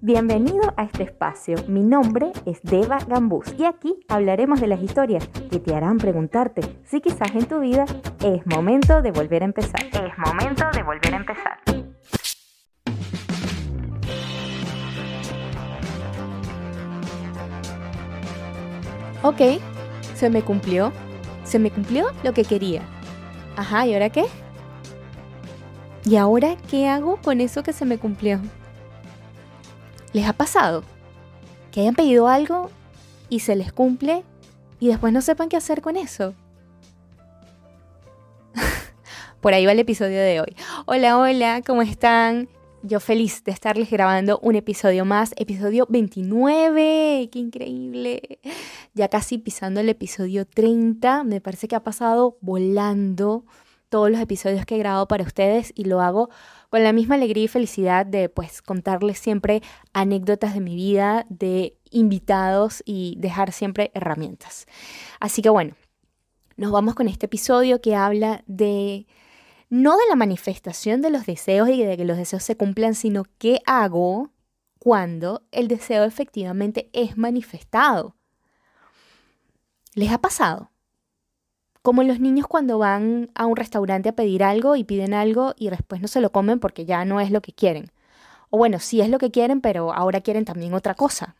Bienvenido a este espacio. Mi nombre es Deva Gambús y aquí hablaremos de las historias que te harán preguntarte si quizás en tu vida es momento de volver a empezar. Es momento de volver a empezar. Ok, se me cumplió. Se me cumplió lo que quería. Ajá, ¿y ahora qué? ¿Y ahora qué hago con eso que se me cumplió? ¿Les ha pasado? Que hayan pedido algo y se les cumple y después no sepan qué hacer con eso. Por ahí va el episodio de hoy. Hola, hola, ¿cómo están? Yo feliz de estarles grabando un episodio más, episodio 29, qué increíble. Ya casi pisando el episodio 30, me parece que ha pasado volando todos los episodios que he grabado para ustedes y lo hago con la misma alegría y felicidad de pues contarles siempre anécdotas de mi vida, de invitados y dejar siempre herramientas. Así que bueno, nos vamos con este episodio que habla de no de la manifestación de los deseos y de que los deseos se cumplan, sino qué hago cuando el deseo efectivamente es manifestado. ¿Les ha pasado? Como los niños cuando van a un restaurante a pedir algo y piden algo y después no se lo comen porque ya no es lo que quieren. O bueno, sí es lo que quieren, pero ahora quieren también otra cosa.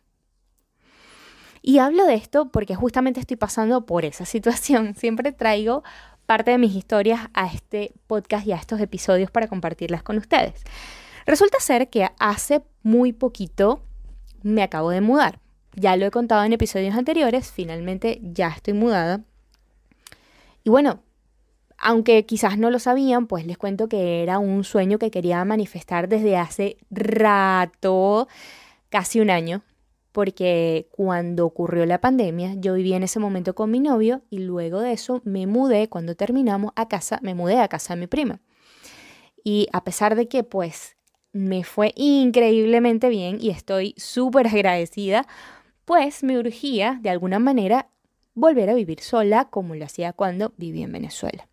Y hablo de esto porque justamente estoy pasando por esa situación. Siempre traigo parte de mis historias a este podcast y a estos episodios para compartirlas con ustedes. Resulta ser que hace muy poquito me acabo de mudar. Ya lo he contado en episodios anteriores, finalmente ya estoy mudada y bueno, aunque quizás no lo sabían, pues les cuento que era un sueño que quería manifestar desde hace rato, casi un año, porque cuando ocurrió la pandemia, yo vivía en ese momento con mi novio y luego de eso me mudé, cuando terminamos a casa, me mudé a casa de mi prima. Y a pesar de que pues me fue increíblemente bien y estoy súper agradecida, pues me urgía de alguna manera volver a vivir sola como lo hacía cuando vivía en Venezuela.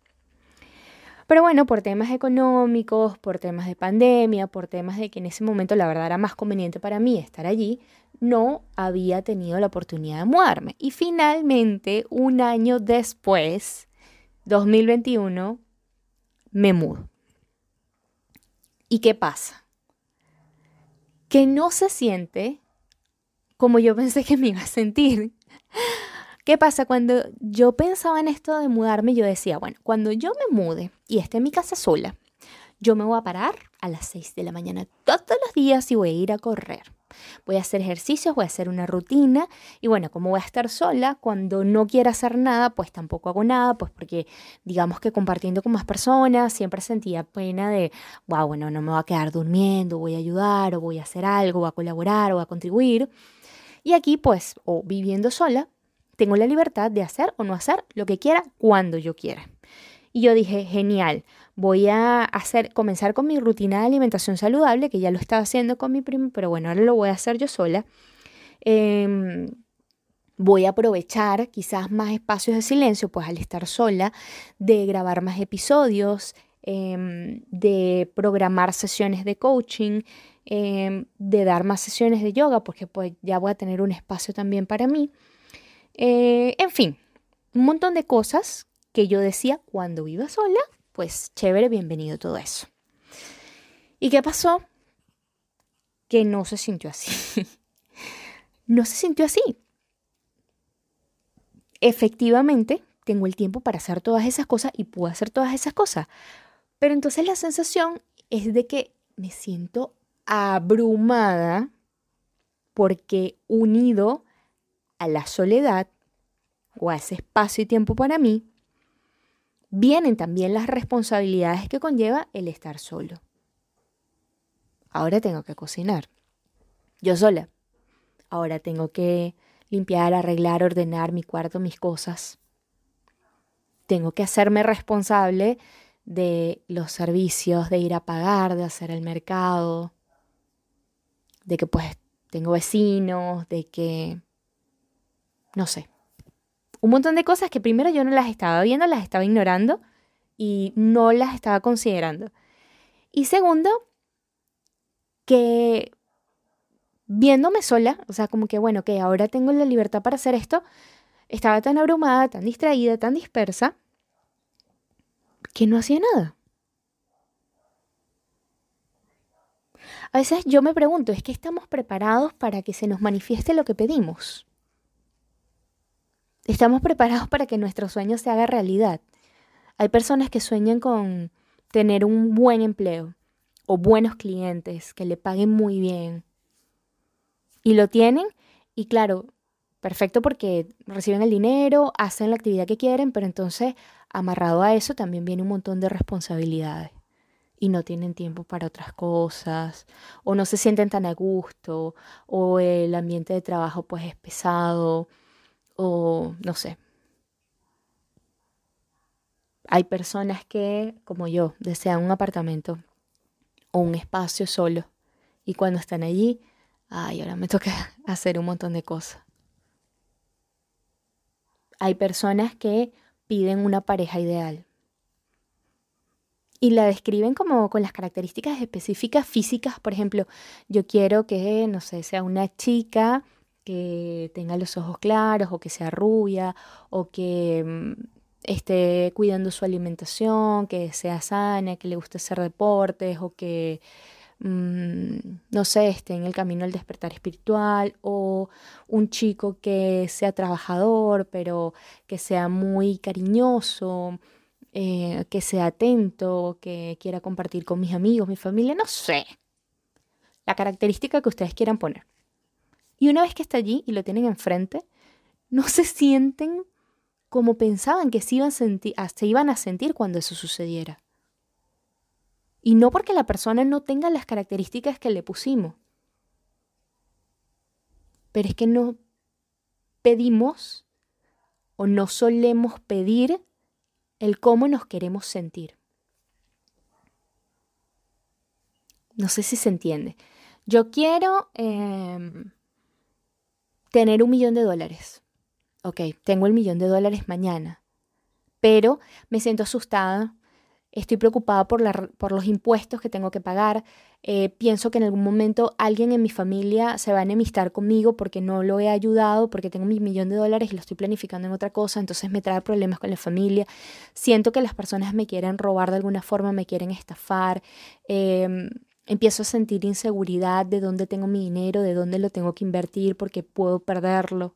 Pero bueno, por temas económicos, por temas de pandemia, por temas de que en ese momento la verdad era más conveniente para mí estar allí, no había tenido la oportunidad de mudarme. Y finalmente, un año después, 2021, me mudo. ¿Y qué pasa? Que no se siente como yo pensé que me iba a sentir. ¿Qué pasa? Cuando yo pensaba en esto de mudarme, yo decía, bueno, cuando yo me mude y esté en mi casa sola, yo me voy a parar a las 6 de la mañana todos los días y voy a ir a correr. Voy a hacer ejercicios, voy a hacer una rutina y bueno, como voy a estar sola, cuando no quiera hacer nada, pues tampoco hago nada, pues porque digamos que compartiendo con más personas siempre sentía pena de, wow, bueno, no me voy a quedar durmiendo, voy a ayudar o voy a hacer algo, voy a colaborar o a contribuir. Y aquí pues, o viviendo sola, tengo la libertad de hacer o no hacer lo que quiera cuando yo quiera. Y yo dije, genial, voy a hacer, comenzar con mi rutina de alimentación saludable, que ya lo estaba haciendo con mi primo, pero bueno, ahora lo voy a hacer yo sola. Em, voy a aprovechar quizás más espacios de silencio, pues al estar sola, de grabar más episodios, em, de programar sesiones de coaching, em, de dar más sesiones de yoga, porque pues ya voy a tener un espacio también para mí. Eh, en fin, un montón de cosas que yo decía cuando iba sola, pues chévere, bienvenido todo eso. ¿Y qué pasó? Que no se sintió así. no se sintió así. Efectivamente, tengo el tiempo para hacer todas esas cosas y puedo hacer todas esas cosas. Pero entonces la sensación es de que me siento abrumada porque unido a la soledad o a ese espacio y tiempo para mí, vienen también las responsabilidades que conlleva el estar solo. Ahora tengo que cocinar. Yo sola. Ahora tengo que limpiar, arreglar, ordenar mi cuarto, mis cosas. Tengo que hacerme responsable de los servicios, de ir a pagar, de hacer el mercado, de que pues tengo vecinos, de que no sé. Un montón de cosas que primero yo no las estaba viendo, las estaba ignorando y no las estaba considerando. Y segundo, que viéndome sola, o sea, como que bueno, que ahora tengo la libertad para hacer esto, estaba tan abrumada, tan distraída, tan dispersa, que no hacía nada. A veces yo me pregunto, ¿es que estamos preparados para que se nos manifieste lo que pedimos? ¿Estamos preparados para que nuestro sueño se haga realidad? Hay personas que sueñan con tener un buen empleo o buenos clientes que le paguen muy bien. Y lo tienen y claro, perfecto porque reciben el dinero, hacen la actividad que quieren, pero entonces amarrado a eso también viene un montón de responsabilidades y no tienen tiempo para otras cosas, o no se sienten tan a gusto, o el ambiente de trabajo pues es pesado, o no sé. Hay personas que, como yo, desean un apartamento o un espacio solo, y cuando están allí, ay, ahora me toca hacer un montón de cosas. Hay personas que piden una pareja ideal, y la describen como con las características específicas físicas. Por ejemplo, yo quiero que, no sé, sea una chica que tenga los ojos claros o que sea rubia o que mm, esté cuidando su alimentación, que sea sana, que le guste hacer deportes o que, mm, no sé, esté en el camino al despertar espiritual o un chico que sea trabajador pero que sea muy cariñoso eh, que sea atento, que quiera compartir con mis amigos, mi familia, no sé. La característica que ustedes quieran poner. Y una vez que está allí y lo tienen enfrente, no se sienten como pensaban que se iban, a se iban a sentir cuando eso sucediera. Y no porque la persona no tenga las características que le pusimos. Pero es que no pedimos o no solemos pedir el cómo nos queremos sentir. No sé si se entiende. Yo quiero em, tener un millón de dólares. Ok, tengo el millón de dólares mañana, pero me siento asustada, estoy preocupada por, los impuestos que tengo que pagar, eh, pienso que en algún momento alguien en mi familia se va a enemistar conmigo porque no lo he ayudado, porque tengo mi millón de dólares y lo estoy planificando en otra cosa, entonces me trae problemas con la familia, siento que las personas me quieren robar de alguna forma, me quieren estafar. Em, empiezo a sentir inseguridad de dónde tengo mi dinero, de dónde lo tengo que invertir porque puedo perderlo.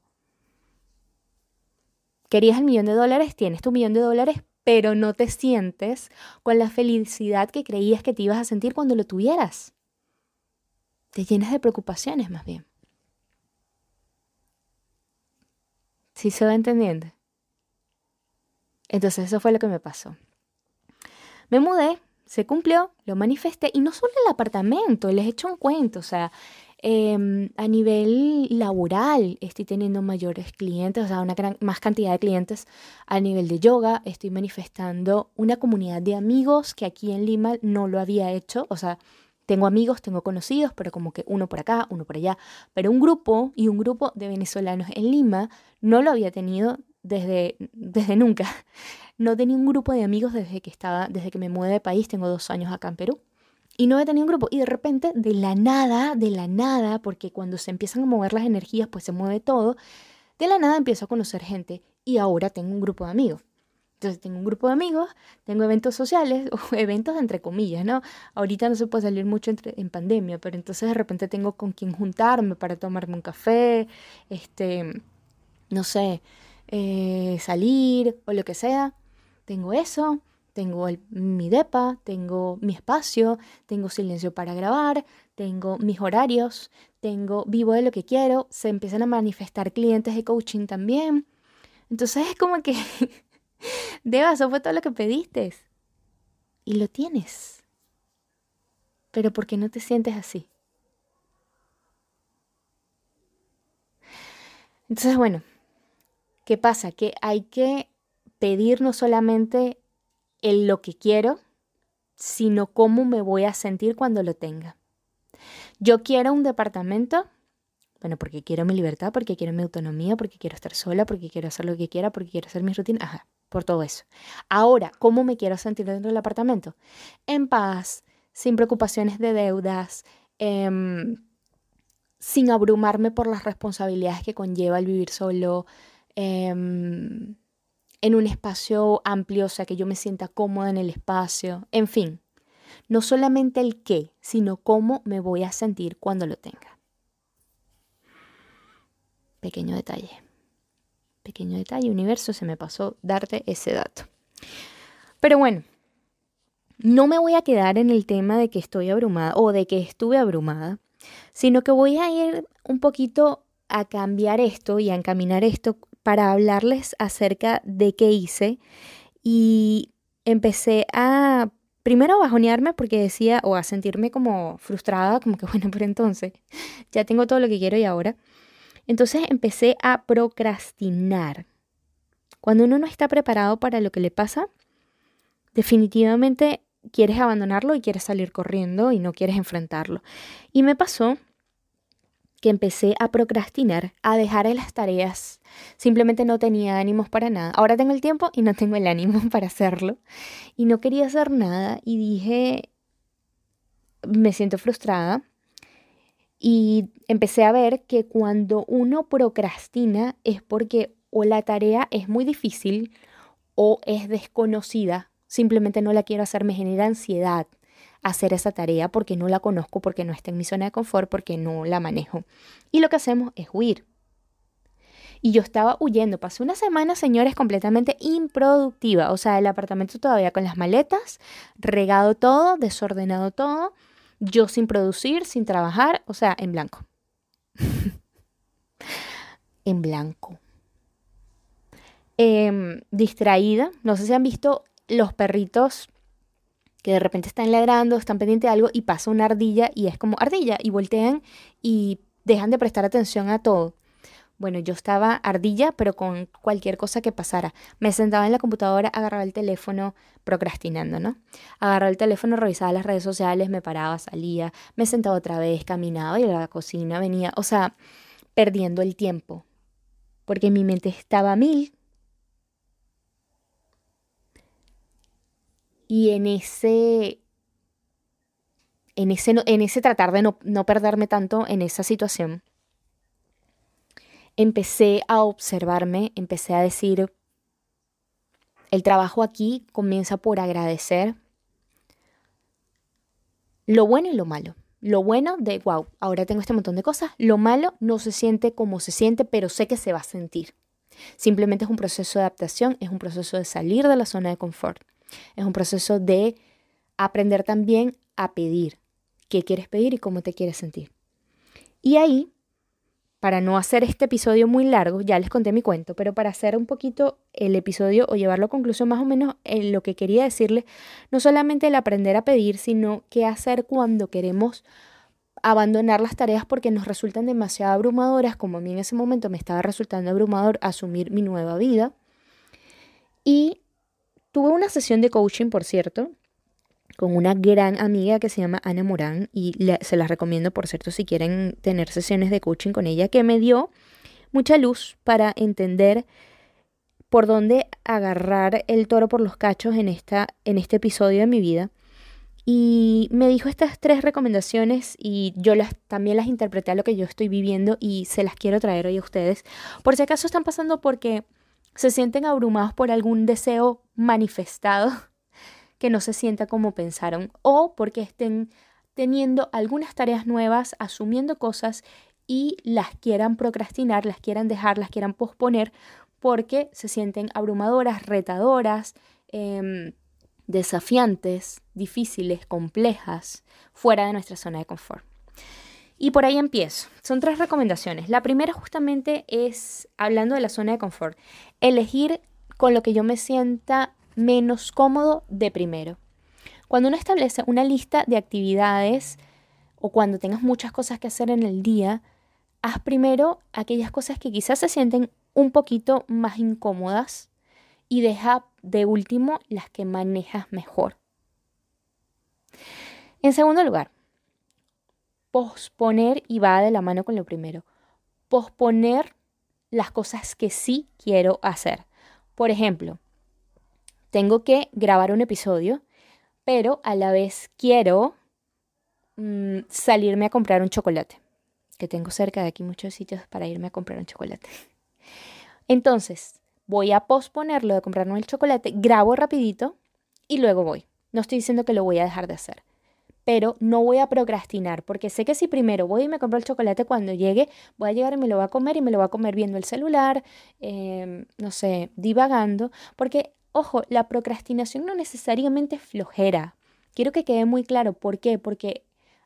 ¿Querías el millón de dólares? Tienes tu millón de dólares, pero no te sientes con la felicidad que creías que te ibas a sentir cuando lo tuvieras. Te llenas de preocupaciones más bien. ¿Sí se va entendiendo? Entonces eso fue lo que me pasó. Me mudé, se cumplió, lo manifesté y no solo el apartamento, les he hecho un cuento, o sea, Em, a nivel laboral estoy teniendo mayores clientes, o sea, una gran, más cantidad de clientes. A nivel de yoga estoy manifestando una comunidad de amigos que aquí en Lima no lo había hecho. O sea, tengo amigos, tengo conocidos, pero como que uno por acá, uno por allá. Pero un grupo y un grupo de venezolanos en Lima no lo había tenido desde, desde nunca. No tenía un grupo de amigos desde que estaba, desde que me mudé de país, tengo dos años acá en Perú y no he tenido un grupo. Y de repente, de la nada, de la nada, porque cuando se empiezan a mover las energías, pues se mueve todo, de la nada empiezo a conocer gente y ahora tengo un grupo de amigos. Entonces tengo un grupo de amigos, tengo eventos sociales, o eventos entre comillas, ¿no? Ahorita no se puede salir mucho entre, en pandemia, pero entonces de repente tengo con quien juntarme para tomarme un café, este, no sé, eh, salir o lo que sea. Tengo eso tengo mi DEPA, tengo mi espacio, tengo silencio para grabar, tengo mis horarios, tengo vivo de lo que quiero, se empiezan a manifestar clientes de coaching también. Entonces es como que, Deba, eso fue todo lo que pediste. Y lo tienes. Pero ¿por qué no te sientes así? Entonces, bueno, ¿qué pasa? Que hay que pedir no solamente el lo que quiero, sino cómo me voy a sentir cuando lo tenga. Yo quiero un departamento, bueno, porque quiero mi libertad, porque quiero mi autonomía, porque quiero estar sola, porque quiero hacer lo que quiera, porque quiero hacer mis rutinas, ajá, por todo eso. Ahora, ¿cómo me quiero sentir dentro del apartamento? En paz, sin preocupaciones de deudas, em, sin abrumarme por las responsabilidades que conlleva el vivir solo, em, en un espacio amplio, o sea, que yo me sienta cómoda en el espacio, en fin, no solamente el qué, sino cómo me voy a sentir cuando lo tenga. Pequeño detalle. Pequeño detalle, universo, se me pasó darte ese dato. Pero bueno, no me voy a quedar en el tema de que estoy abrumada o de que estuve abrumada, sino que voy a ir un poquito a cambiar esto y a encaminar esto para hablarles acerca de qué hice y empecé a primero a bajonearme porque decía o a sentirme como frustrada, como que bueno, pero entonces ya tengo todo lo que quiero y ahora. Entonces empecé a procrastinar. Cuando uno no está preparado para lo que le pasa, definitivamente quieres abandonarlo y quieres salir corriendo y no quieres enfrentarlo. Y me pasó que empecé a procrastinar, a dejar las tareas. Simplemente no tenía ánimos para nada. Ahora tengo el tiempo y no tengo el ánimo para hacerlo. Y no quería hacer nada y dije, me siento frustrada. Y empecé a ver que cuando uno procrastina es porque o la tarea es muy difícil o es desconocida simplemente no la quiero hacer, me genera ansiedad hacer esa tarea porque no la conozco, porque no está en mi zona de confort, porque no la manejo. Y lo que hacemos es huir. Y yo estaba huyendo, pasé una semana, señores, completamente improductiva, o sea, el apartamento todavía con las maletas, regado todo, desordenado todo, yo sin producir, sin trabajar, o sea, en blanco. en blanco. Em, distraída, no sé si han visto los perritos que de repente están ladrando, están pendientes de algo y pasa una ardilla y es como ardilla y voltean y dejan de prestar atención a todo. Bueno, yo estaba ardilla, pero con cualquier cosa que pasara. Me sentaba en la computadora, agarraba el teléfono, procrastinando, ¿no? Agarraba el teléfono, revisaba las redes sociales, me paraba, salía, me sentaba otra vez, caminaba, iba a la cocina, venía, o sea, perdiendo el tiempo. Porque mi mente estaba mil Y en ese, en ese, en ese tratar de no, no perderme tanto en esa situación, empecé a observarme, empecé a decir, el trabajo aquí comienza por agradecer lo bueno y lo malo. Lo bueno de, wow, ahora tengo este montón de cosas. Lo malo no se siente como se siente, pero sé que se va a sentir. Simplemente es un proceso de adaptación, es un proceso de salir de la zona de confort. Es un proceso de aprender también a pedir qué quieres pedir y cómo te quieres sentir. Y ahí, para no hacer este episodio muy largo, ya les conté mi cuento, pero para hacer un poquito el episodio o llevarlo a conclusión más o menos en lo que quería decirles, no solamente el aprender a pedir, sino qué hacer cuando queremos abandonar las tareas porque nos resultan demasiado abrumadoras, como a mí en ese momento me estaba resultando abrumador asumir mi nueva vida. Y Tuve una sesión de coaching, por cierto, con una gran amiga que se llama Ana Morán y se las recomiendo, por cierto, si quieren tener sesiones de coaching con ella, que me dio mucha luz para entender por dónde agarrar el toro por los cachos en, esta, en este episodio de mi vida. Y me dijo estas tres recomendaciones y yo las, también las interpreté a lo que yo estoy viviendo y se las quiero traer hoy a ustedes. Por si acaso están pasando porque se sienten abrumados por algún deseo manifestado que no se sienta como pensaron o porque estén teniendo algunas tareas nuevas, asumiendo cosas y las quieran procrastinar, las quieran dejar, las quieran posponer porque se sienten abrumadoras, retadoras, em, desafiantes, difíciles, complejas, fuera de nuestra zona de confort. Y por ahí empiezo. Son tres recomendaciones. La primera justamente es, hablando de la zona de confort, elegir con lo que yo me sienta menos cómodo de primero. Cuando uno establece una lista de actividades o cuando tengas muchas cosas que hacer en el día, haz primero aquellas cosas que quizás se sienten un poquito más incómodas y deja de último las que manejas mejor. En segundo lugar, posponer y va de la mano con lo primero. Posponer las cosas que sí quiero hacer. Por ejemplo, tengo que grabar un episodio, pero a la vez quiero mm, salirme a comprar un chocolate. que tengo cerca de aquí muchos sitios para irme a comprar un chocolate. Entonces, voy a posponerlo de comprarme el chocolate, grabo rapidito y luego voy. No estoy diciendo que lo voy a dejar de hacer, pero no voy a procrastinar, porque sé que si primero voy y me compro el chocolate, cuando llegue voy a llegar y me lo voy a comer y me lo voy a comer viendo el celular, em, no sé, divagando, porque, ojo, la procrastinación no necesariamente es flojera. Quiero que quede muy claro. ¿Por qué? Porque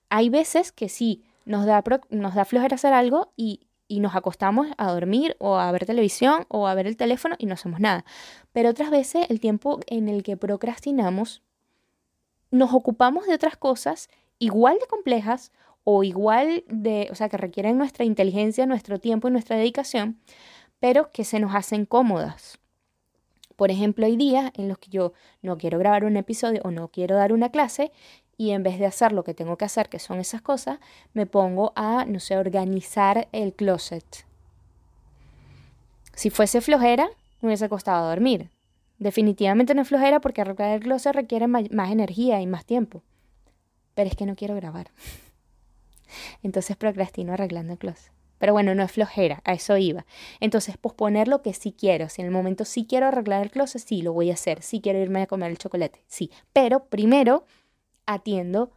hay veces que sí, nos da, nos da flojera hacer algo y, y nos acostamos a dormir o a ver televisión o a ver el teléfono y no hacemos nada. Pero otras veces el tiempo en el que procrastinamos nos ocupamos de otras cosas igual de complejas o igual de, o sea, que requieren nuestra inteligencia, nuestro tiempo y nuestra dedicación, pero que se nos hacen cómodas. Por ejemplo, hay días en los que yo no quiero grabar un episodio o no quiero dar una clase y en vez de hacer lo que tengo que hacer, que son esas cosas, me pongo a, no sé, organizar el closet. Si fuese flojera, me hubiese costado dormir. Definitivamente no es flojera porque arreglar el closet requiere más, energía y más tiempo. Pero es que no quiero grabar. Entonces procrastino arreglando el closet. Pero bueno, no es flojera, a eso iba. Entonces, posponer lo que sí quiero. Si en el momento sí quiero arreglar el closet, sí, lo voy a hacer. Sí quiero irme a comer el chocolate, sí. Pero primero atiendo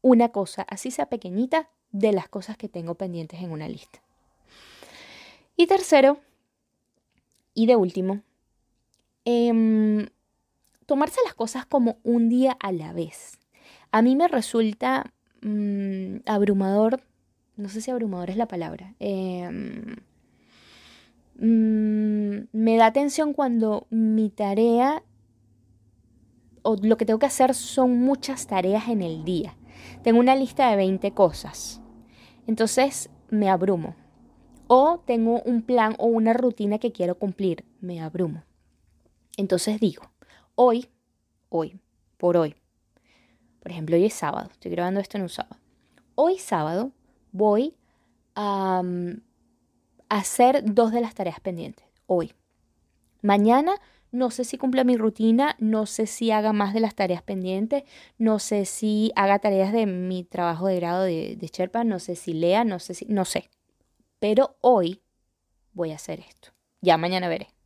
una cosa, así sea pequeñita, de las cosas que tengo pendientes en una lista. Y tercero, y de último, Em, tomarse las cosas como un día a la vez. A mí me resulta mm, abrumador, no sé si abrumador es la palabra, em, mm, me da atención cuando mi tarea o lo que tengo que hacer son muchas tareas en el día. Tengo una lista de 20 cosas. Entonces me abrumo. O tengo un plan o una rutina que quiero cumplir. Me abrumo. Entonces digo, hoy, hoy, por hoy, por ejemplo, hoy es sábado, estoy grabando esto en un sábado. Hoy sábado voy a mm, hacer dos de las tareas pendientes, hoy. Mañana no sé si cumpla mi rutina, no sé si haga más de las tareas pendientes, no sé si haga tareas de mi trabajo de grado de, de Sherpa, no sé si lea, no sé si, no sé. Pero hoy voy a hacer esto. Ya mañana veré.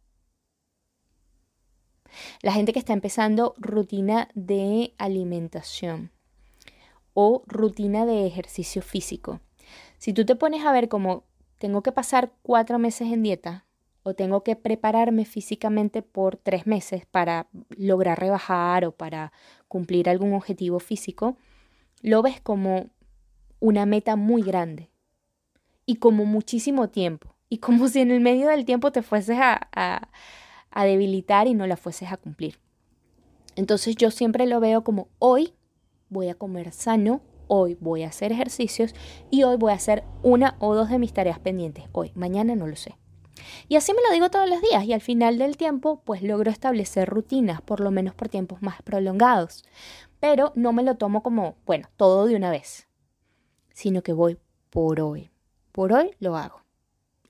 La gente que está empezando rutina de alimentación o rutina de ejercicio físico. Si tú te pones a ver como tengo que pasar cuatro meses en dieta o tengo que prepararme físicamente por tres meses para lograr rebajar o para cumplir algún objetivo físico, lo ves como una meta muy grande y como muchísimo tiempo. Y como si en el medio del tiempo te fueses a, a a debilitar y no la fueses a cumplir. Entonces yo siempre lo veo como hoy voy a comer sano, hoy voy a hacer ejercicios y hoy voy a hacer una o dos de mis tareas pendientes. Hoy, mañana no lo sé. Y así me lo digo todos los días y al final del tiempo pues logro establecer rutinas, por lo menos por tiempos más prolongados. Pero no me lo tomo como, bueno, todo de una vez, sino que voy por hoy. Por hoy lo hago.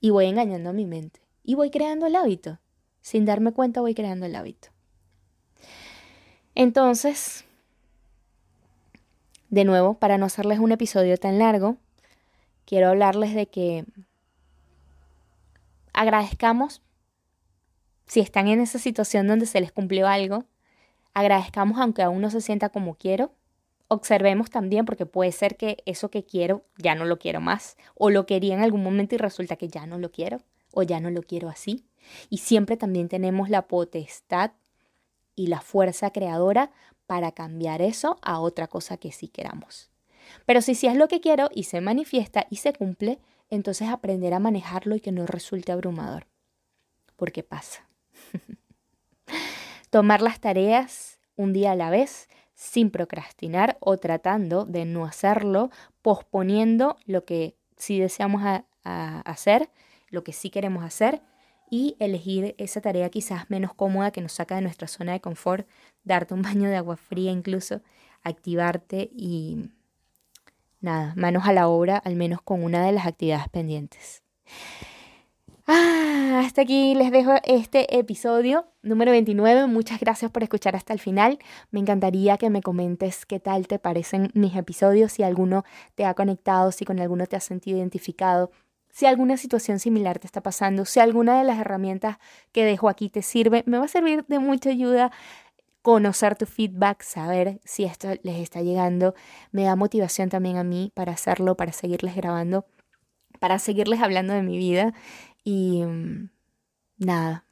Y voy engañando a mi mente. Y voy creando el hábito. Sin darme cuenta voy creando el hábito. Entonces, de nuevo, para no hacerles un episodio tan largo, quiero hablarles de que agradezcamos si están en esa situación donde se les cumplió algo, agradezcamos aunque aún no se sienta como quiero. Observemos también porque puede ser que eso que quiero ya no lo quiero más o lo quería en algún momento y resulta que ya no lo quiero o ya no lo quiero así. Y siempre también tenemos la potestad y la fuerza creadora para cambiar eso a otra cosa que sí queramos. Pero si sí es lo que quiero y se manifiesta y se cumple, entonces aprender a manejarlo y que no resulte abrumador. Porque pasa. Tomar las tareas un día a la vez sin procrastinar o tratando de no hacerlo, posponiendo lo que sí deseamos hacer, lo que sí queremos hacer y elegir esa tarea quizás menos cómoda que nos saca de nuestra zona de confort, darte un baño de agua fría incluso, activarte y nada, manos a la obra, al menos con una de las actividades pendientes. Ah, hasta aquí les dejo este episodio número 29. Muchas gracias por escuchar hasta el final. Me encantaría que me comentes qué tal te parecen mis episodios, si alguno te ha conectado, si con alguno te has sentido identificado, si alguna situación similar te está pasando, si alguna de las herramientas que dejo aquí te sirve. Me va a servir de mucha ayuda conocer tu feedback, saber si esto les está llegando. Me da motivación también a mí para hacerlo, para seguirles grabando, para seguirles hablando de mi vida. Y mm, nada,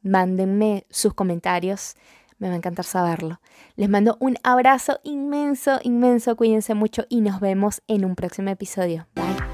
mándenme sus comentarios. Me va a encantar saberlo. Les mando un abrazo inmenso, inmenso. Cuídense mucho y nos vemos en un próximo episodio. Bye.